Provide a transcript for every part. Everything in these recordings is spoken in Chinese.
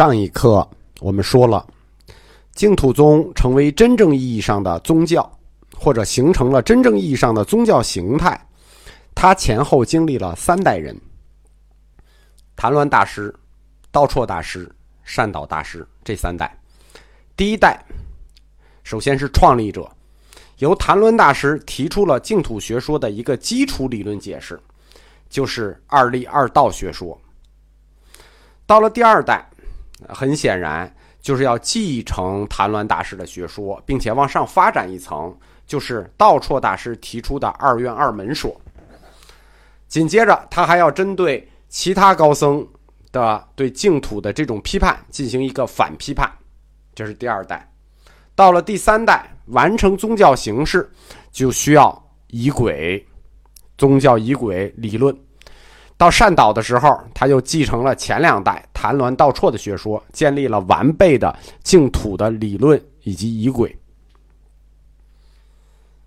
上一课我们说了，净土宗成为真正意义上的宗教，或者形成了真正意义上的宗教形态，它前后经历了三代人：谭鸾大师、道绰大师、善导大师这三代。第一代，首先是创立者，由谭鸾大师提出了净土学说的一个基础理论解释，就是二立二道学说。到了第二代。很显然，就是要继承谭鸾大师的学说，并且往上发展一层，就是道绰大师提出的二院二门说。紧接着，他还要针对其他高僧的对净土的这种批判进行一个反批判，这是第二代。到了第三代，完成宗教形式，就需要仪轨，宗教仪轨理论。到善导的时候，他又继承了前两代谈鸾道绰的学说，建立了完备的净土的理论以及仪轨。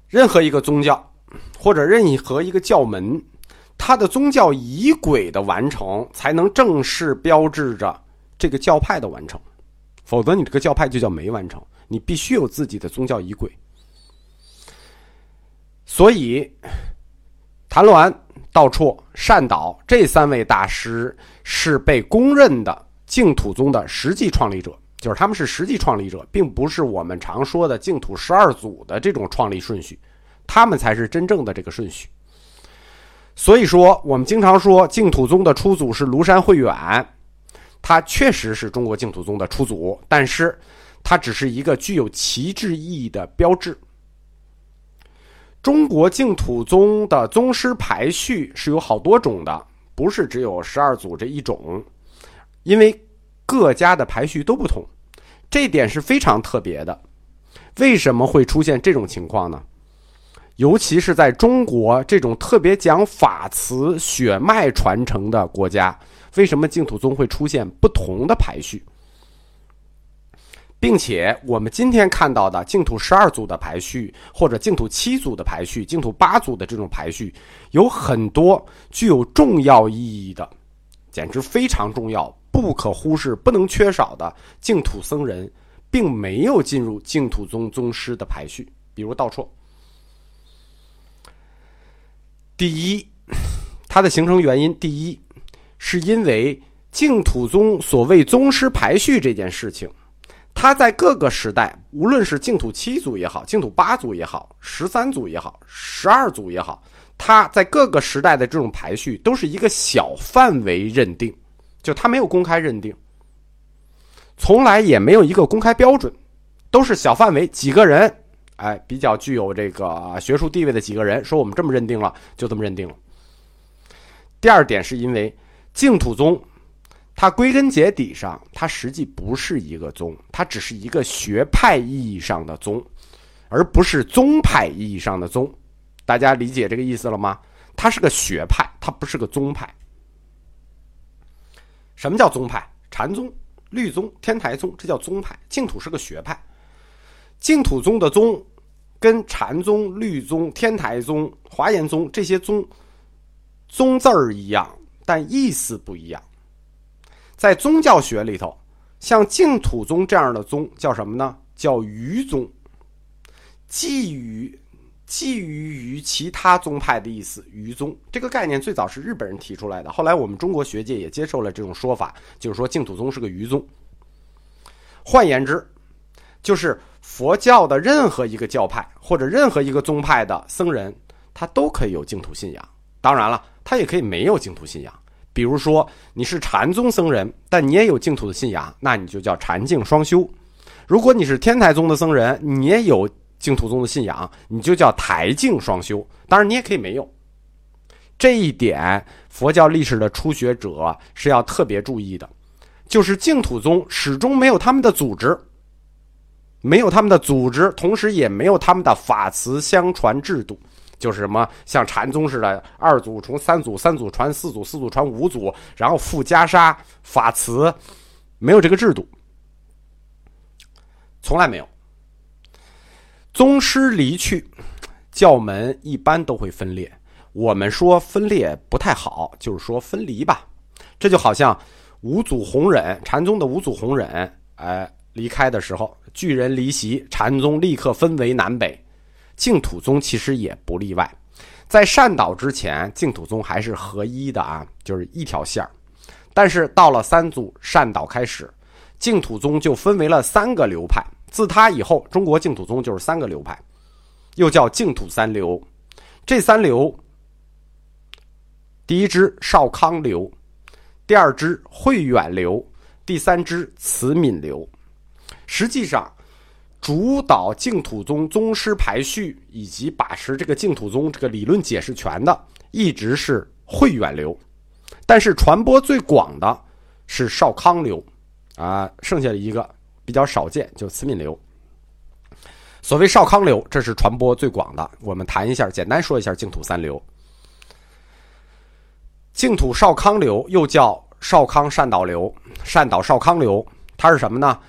任何一个宗教，或者任何一个教门，它的宗教仪轨的完成，才能正式标志着这个教派的完成。否则，你这个教派就叫没完成。你必须有自己的宗教仪轨。所以，谭鸾。道绰、善导这三位大师是被公认的净土宗的实际创立者，就是他们是实际创立者，并不是我们常说的净土十二祖的这种创立顺序，他们才是真正的这个顺序。所以说，我们经常说净土宗的初祖是庐山慧远，他确实是中国净土宗的初祖，但是他只是一个具有旗帜意义的标志。中国净土宗的宗师排序是有好多种的，不是只有十二祖这一种，因为各家的排序都不同，这点是非常特别的。为什么会出现这种情况呢？尤其是在中国这种特别讲法慈血脉传承的国家，为什么净土宗会出现不同的排序？并且，我们今天看到的净土十二祖的排序，或者净土七祖的排序、净土八祖的这种排序，有很多具有重要意义的，简直非常重要、不可忽视、不能缺少的净土僧人，并没有进入净土宗宗师的排序。比如道绰，第一，它的形成原因，第一，是因为净土宗所谓宗师排序这件事情。他在各个时代，无论是净土七祖也好，净土八祖也好，十三祖也好，十二祖也好，他在各个时代的这种排序都是一个小范围认定，就他没有公开认定，从来也没有一个公开标准，都是小范围几个人，哎，比较具有这个学术地位的几个人说我们这么认定了，就这么认定了。第二点是因为净土宗。它归根结底上，它实际不是一个宗，它只是一个学派意义上的宗，而不是宗派意义上的宗。大家理解这个意思了吗？它是个学派，它不是个宗派。什么叫宗派？禅宗、律宗、天台宗，这叫宗派。净土是个学派，净土宗的宗跟禅宗、律宗、天台宗、华严宗这些宗宗字儿一样，但意思不一样。在宗教学里头，像净土宗这样的宗叫什么呢？叫余宗，寄于寄于于其他宗派的意思。余宗这个概念最早是日本人提出来的，后来我们中国学界也接受了这种说法，就是说净土宗是个余宗。换言之，就是佛教的任何一个教派或者任何一个宗派的僧人，他都可以有净土信仰。当然了，他也可以没有净土信仰。比如说，你是禅宗僧人，但你也有净土的信仰，那你就叫禅净双修；如果你是天台宗的僧人，你也有净土宗的信仰，你就叫台净双修。当然，你也可以没有。这一点，佛教历史的初学者是要特别注意的，就是净土宗始终没有他们的组织，没有他们的组织，同时也没有他们的法慈相传制度。就是什么像禅宗似的，二祖从三祖，三祖传四祖，四祖传五祖，然后附袈裟、法慈，没有这个制度，从来没有。宗师离去，教门一般都会分裂。我们说分裂不太好，就是说分离吧。这就好像五祖弘忍，禅宗的五祖弘忍，哎，离开的时候，巨人离席，禅宗立刻分为南北。净土宗其实也不例外，在善导之前，净土宗还是合一的啊，就是一条线儿。但是到了三祖善导开始，净土宗就分为了三个流派。自他以后，中国净土宗就是三个流派，又叫净土三流。这三流，第一支少康流，第二支慧远流，第三支慈悯流。实际上，主导净土宗宗师排序以及把持这个净土宗这个理论解释权的，一直是慧远流，但是传播最广的是少康流，啊，剩下的一个。比较少见，就慈悯流。所谓少康流，这是传播最广的。我们谈一下，简单说一下净土三流。净土少康流又叫少康善导流、善导少康流，它是什么呢？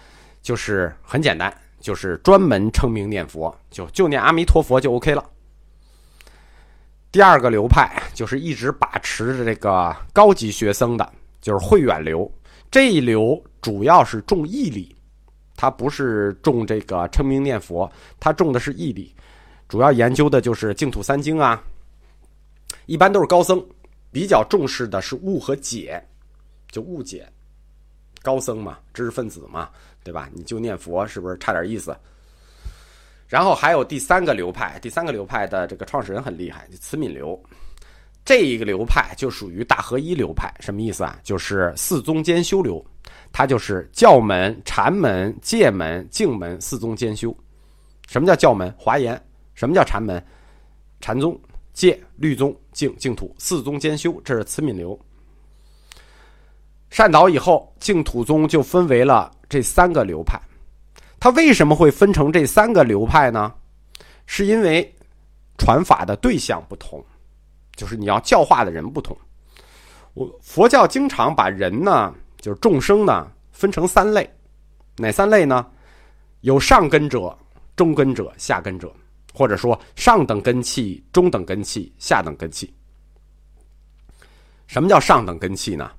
就是很简单，就是专门称名念佛，就就念阿弥陀佛就 OK 了。第二个流派就是一直把持着这个高级学僧的，就是慧远流。这一流主要是重义理。他不是重这个称名念佛，他重的是义理，主要研究的就是净土三经啊。一般都是高僧，比较重视的是悟和解，就悟解。高僧嘛，知识分子嘛，对吧？你就念佛，是不是差点意思？然后还有第三个流派，第三个流派的这个创始人很厉害，就慈悯流。这一个流派就属于大合一流派，什么意思啊？就是四宗兼修流。它就是教门、禅门、戒门、净门四宗兼修。什么叫教门？华严。什么叫禅门？禅宗、戒、律宗、净、净土四宗兼修。这是慈悯流。善导以后，净土宗就分为了这三个流派。它为什么会分成这三个流派呢？是因为传法的对象不同，就是你要教化的人不同。我佛教经常把人呢。就是众生呢，分成三类，哪三类呢？有上根者、中根者、下根者，或者说上等根器、中等根器、下等根器。什么叫上等根器呢？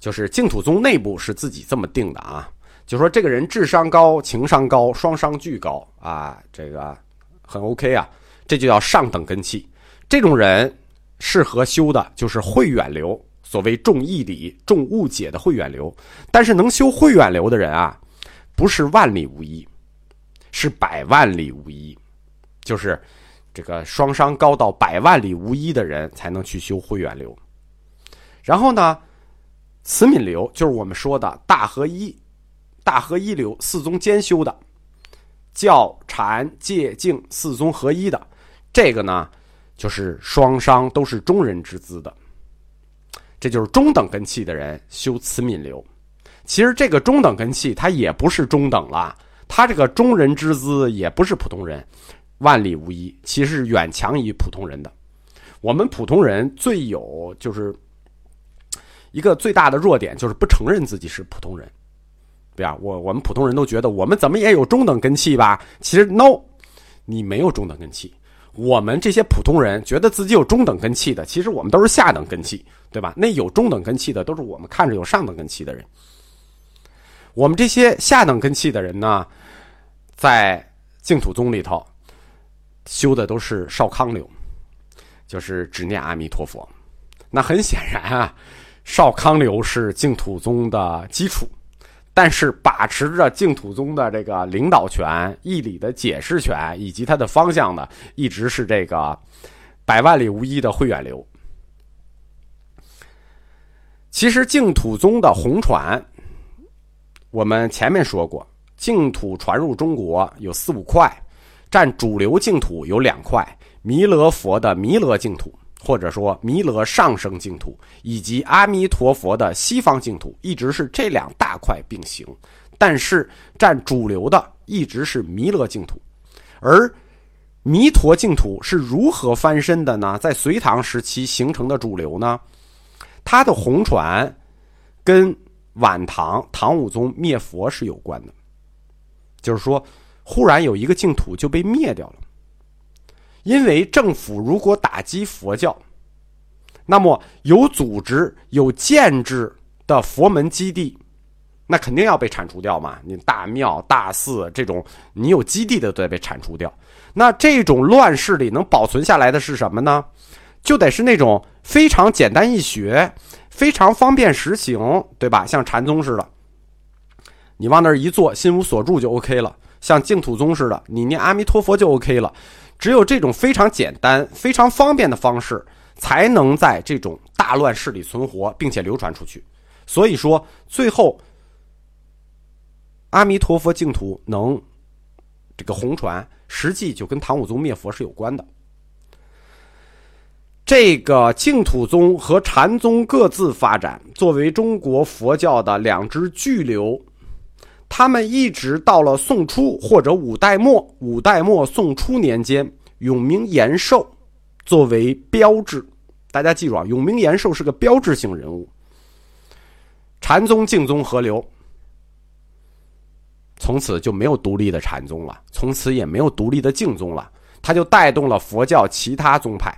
就是净土宗内部是自己这么定的啊，就说这个人智商高、情商高、双商巨高啊，这个很 OK 啊，这就叫上等根器。这种人适合修的就是慧远流。所谓重义理、重误解的慧远流，但是能修慧远流的人啊，不是万里无一，是百万里无一，就是这个双商高到百万里无一的人才能去修慧远流。然后呢，慈悯流就是我们说的大合一、大合一流四宗兼修的，教禅戒净四宗合一的，这个呢，就是双商都是中人之资的。这就是中等根器的人修慈悯流，其实这个中等根器他也不是中等了，他这个中人之资也不是普通人，万里无一，其实远强于普通人的。我们普通人最有就是一个最大的弱点，就是不承认自己是普通人，对吧？我我们普通人都觉得我们怎么也有中等根器吧？其实 no，你没有中等根器。我们这些普通人觉得自己有中等根器的，其实我们都是下等根器。对吧？那有中等根器的都是我们看着有上等根器的人。我们这些下等根器的人呢，在净土宗里头修的都是少康流，就是只念阿弥陀佛。那很显然啊，少康流是净土宗的基础，但是把持着净土宗的这个领导权、义理的解释权以及它的方向的，一直是这个百万里无一的慧远流。其实净土宗的红传，我们前面说过，净土传入中国有四五块，占主流净土有两块：弥勒佛的弥勒净土，或者说弥勒上升净土，以及阿弥陀佛的西方净土，一直是这两大块并行。但是占主流的一直是弥勒净土，而弥陀净土是如何翻身的呢？在隋唐时期形成的主流呢？它的红传，跟晚唐唐武宗灭佛是有关的，就是说，忽然有一个净土就被灭掉了，因为政府如果打击佛教，那么有组织、有建制的佛门基地，那肯定要被铲除掉嘛。你大庙、大寺这种你有基地的都得被铲除掉。那这种乱世里能保存下来的是什么呢？就得是那种非常简单易学、非常方便实行，对吧？像禅宗似的，你往那儿一坐，心无所住就 OK 了；像净土宗似的，你念阿弥陀佛就 OK 了。只有这种非常简单、非常方便的方式，才能在这种大乱世里存活，并且流传出去。所以说，最后阿弥陀佛净土能这个红传。实际就跟唐武宗灭佛是有关的。这个净土宗和禅宗各自发展，作为中国佛教的两支巨流，他们一直到了宋初或者五代末、五代末宋初年间，永明延寿作为标志。大家记住啊，永明延寿是个标志性人物。禅宗、净宗合流。从此就没有独立的禅宗了，从此也没有独立的净宗了，它就带动了佛教其他宗派，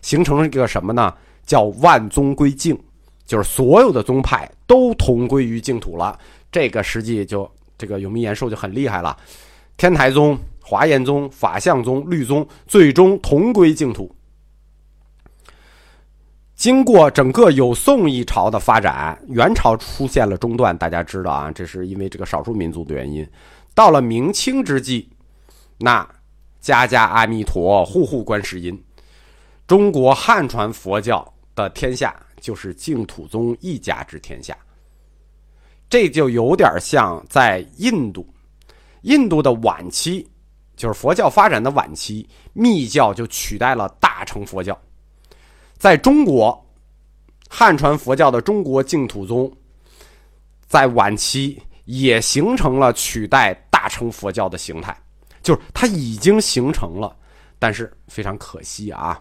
形成了一个什么呢？叫万宗归净，就是所有的宗派都同归于净土了。这个实际就这个永明延寿就很厉害了，天台宗、华严宗、法相宗、律宗最终同归净土。经过整个有宋一朝的发展，元朝出现了中断，大家知道啊，这是因为这个少数民族的原因。到了明清之际，那家家阿弥陀，户户观世音，中国汉传佛教的天下就是净土宗一家之天下。这就有点像在印度，印度的晚期，就是佛教发展的晚期，密教就取代了大乘佛教。在中国，汉传佛教的中国净土宗，在晚期也形成了取代大乘佛教的形态，就是它已经形成了，但是非常可惜啊，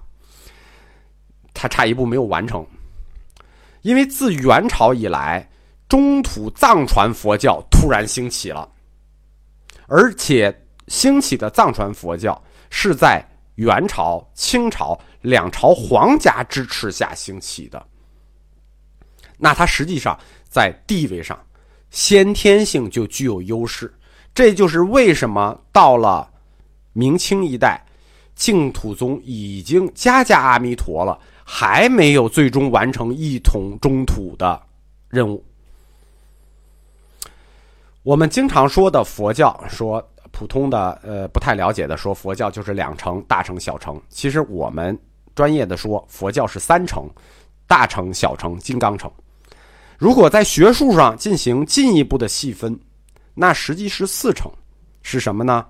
它差一步没有完成。因为自元朝以来，中土藏传佛教突然兴起了，而且兴起的藏传佛教是在。元朝、清朝两朝皇家支持下兴起的，那它实际上在地位上先天性就具有优势。这就是为什么到了明清一代，净土宗已经家家阿弥陀了，还没有最终完成一统中土的任务。我们经常说的佛教说。普通的呃不太了解的说佛教就是两乘大乘小乘，其实我们专业的说佛教是三乘，大乘小乘金刚乘。如果在学术上进行进一步的细分，那实际是四乘，是什么呢？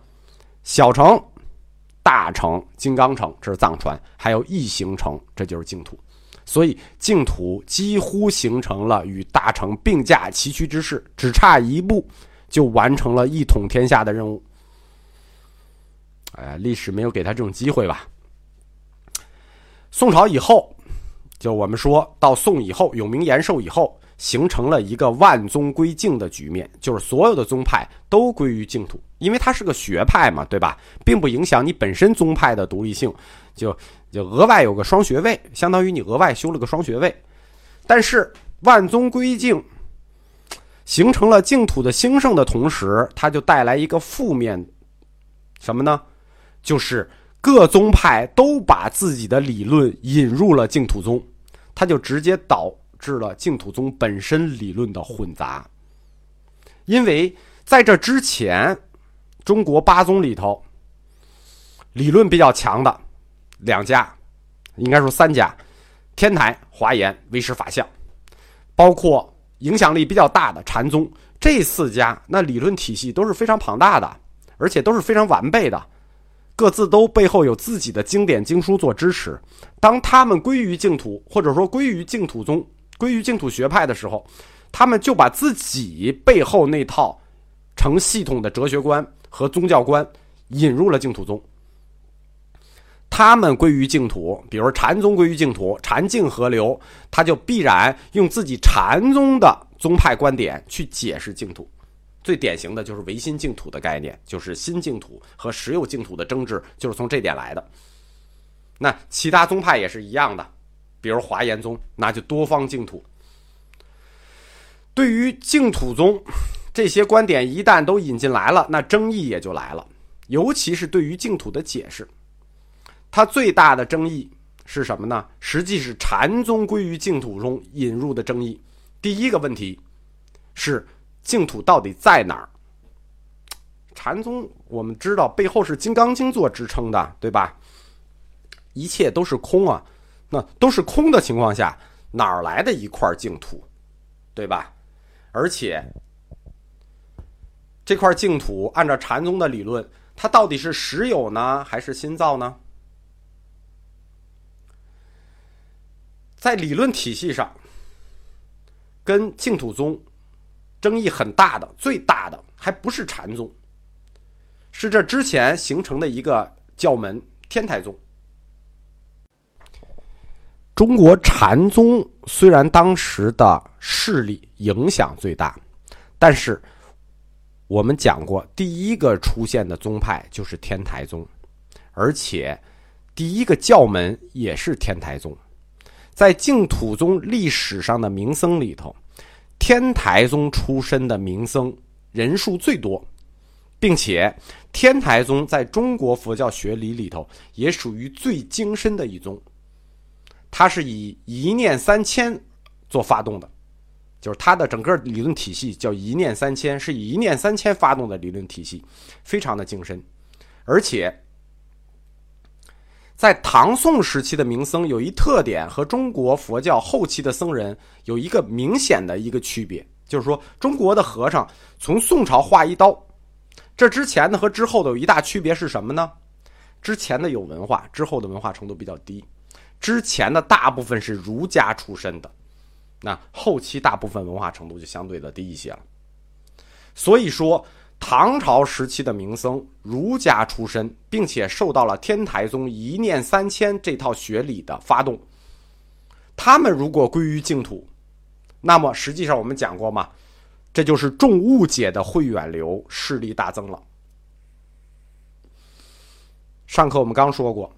小乘、大乘、金刚乘，这是藏传，还有异形乘，这就是净土。所以净土几乎形成了与大乘并驾齐驱之势，只差一步就完成了一统天下的任务。哎，历史没有给他这种机会吧？宋朝以后，就我们说到宋以后，永明延寿以后，形成了一个万宗归净的局面，就是所有的宗派都归于净土，因为它是个学派嘛，对吧？并不影响你本身宗派的独立性，就就额外有个双学位，相当于你额外修了个双学位。但是万宗归净形成了净土的兴盛的同时，它就带来一个负面，什么呢？就是各宗派都把自己的理论引入了净土宗，它就直接导致了净土宗本身理论的混杂。因为在这之前，中国八宗里头，理论比较强的两家，应该说三家：天台、华严、唯识、法相，包括影响力比较大的禅宗，这四家那理论体系都是非常庞大的，而且都是非常完备的。各自都背后有自己的经典经书做支持。当他们归于净土，或者说归于净土宗、归于净土学派的时候，他们就把自己背后那套成系统的哲学观和宗教观引入了净土宗。他们归于净土，比如禅宗归于净土，禅净合流，他就必然用自己禅宗的宗派观点去解释净土。最典型的就是唯心净土的概念，就是新净土和实有净土的争执，就是从这点来的。那其他宗派也是一样的，比如华严宗，那就多方净土。对于净土宗这些观点一旦都引进来了，那争议也就来了。尤其是对于净土的解释，它最大的争议是什么呢？实际是禅宗归于净土中引入的争议。第一个问题是净土到底在哪儿？禅宗我们知道背后是《金刚经》做支撑的，对吧？一切都是空啊，那都是空的情况下，哪儿来的一块净土，对吧？而且这块净土按照禅宗的理论。它到底是实有呢，还是新造呢？在理论体系上，跟净土宗争议很大的、最大的，还不是禅宗，是这之前形成的一个教门——天台宗。中国禅宗虽然当时的势力影响最大，但是。我们讲过，第一个出现的宗派就是天台宗，而且第一个教门也是天台宗。在净土宗历史上的名僧里头，天台宗出身的名僧人数最多，并且天台宗在中国佛教学理里头也属于最精深的一宗。它是以一念三千做发动的。就是它的整个理论体系叫一念三千，是以一念三千发动的理论体系，非常的精深。而且，在唐宋时期的名僧有一特点，和中国佛教后期的僧人有一个明显的一个区别，就是说中国的和尚从宋朝画一刀，这之前的和之后的有一大区别是什么呢？之前的有文化，之后的文化程度比较低。之前的大部分是儒家出身的。那后期大部分文化程度就相对的低一些了，所以说唐朝时期的名僧儒家出身，并且受到了天台宗一念三千这套学理的发动，他们如果归于净土，那么实际上我们讲过嘛，这就是重误解的慧远流势力大增了。上课我们刚说过。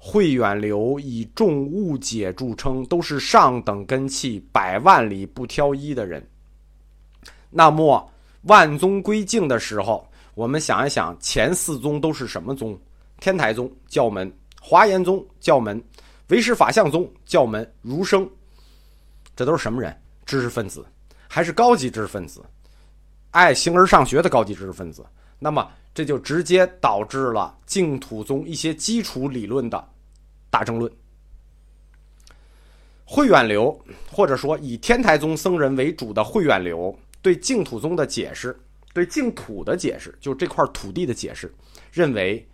慧远流以重误解著称，都是上等根器，百万里不挑一的人。那么万宗归净的时候，我们想一想，前四宗都是什么宗？天台宗教门，华严宗教门，唯识法相宗教门，儒生，这都是什么人？知识分子，还是高级知识分子？爱形而上学的高级知识分子。那么。这就直接导致了净土宗一些基础理论的大争论。慧远流，或者说以天台宗僧人为主的慧远流，对净土宗的解释，对净土的解释，就这块土地的解释，认为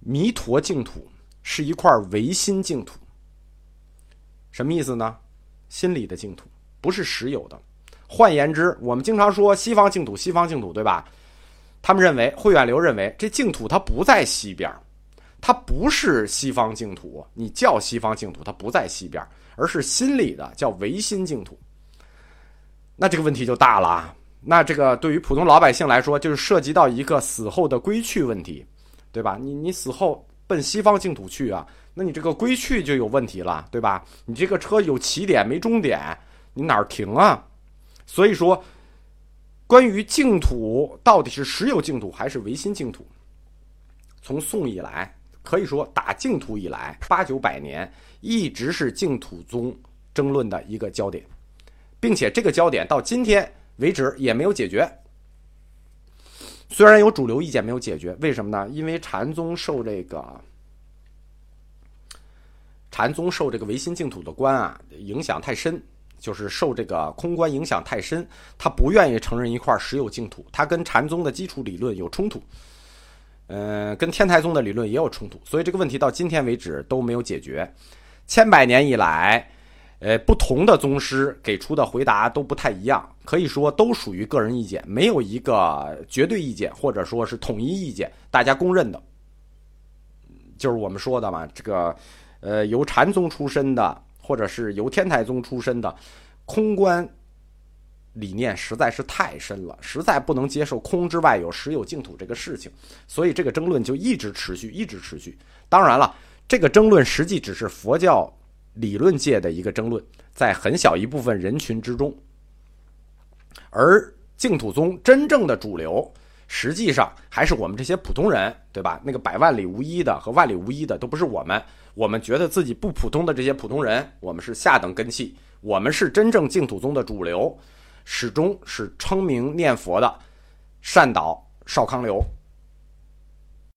弥陀净土是一块唯心净土。什么意思呢？心里的净土，不是实有的。换言之，我们经常说西方净土，西方净土，对吧？他们认为，慧远流认为，这净土它不在西边它不是西方净土。你叫西方净土，它不在西边而是心里的，叫唯心净土。那这个问题就大了。那这个对于普通老百姓来说，就是涉及到一个死后的归去问题，对吧？你你死后奔西方净土去啊，那你这个归去就有问题了，对吧？你这个车有起点没终点，你哪儿停啊？所以说。关于净土到底是实有净土还是唯心净土，从宋以来，可以说打净土以来八九百年，一直是净土宗争论的一个焦点，并且这个焦点到今天为止也没有解决。虽然有主流意见没有解决，为什么呢？因为禅宗受这个禅宗受这个唯心净土的观啊影响太深。就是受这个空观影响太深，他不愿意承认一块实有净土，他跟禅宗的基础理论有冲突，嗯，跟天台宗的理论也有冲突，所以这个问题到今天为止都没有解决。千百年以来，呃，不同的宗师给出的回答都不太一样，可以说都属于个人意见，没有一个绝对意见或者说是统一意见，大家公认的，就是我们说的嘛，这个，呃，由禅宗出身的。或者是由天台宗出身的空观理念实在是太深了，实在不能接受空之外有实有净土这个事情，所以这个争论就一直持续，一直持续。当然了，这个争论实际只是佛教理论界的一个争论，在很小一部分人群之中。而净土宗真正的主流，实际上还是我们这些普通人，对吧？那个百万里无一的和万里无一的都不是我们，我们觉得自己不普通的这些普通人，我们是下等根器，我们是真正净土宗的主流，始终是称名念佛的善导少康流。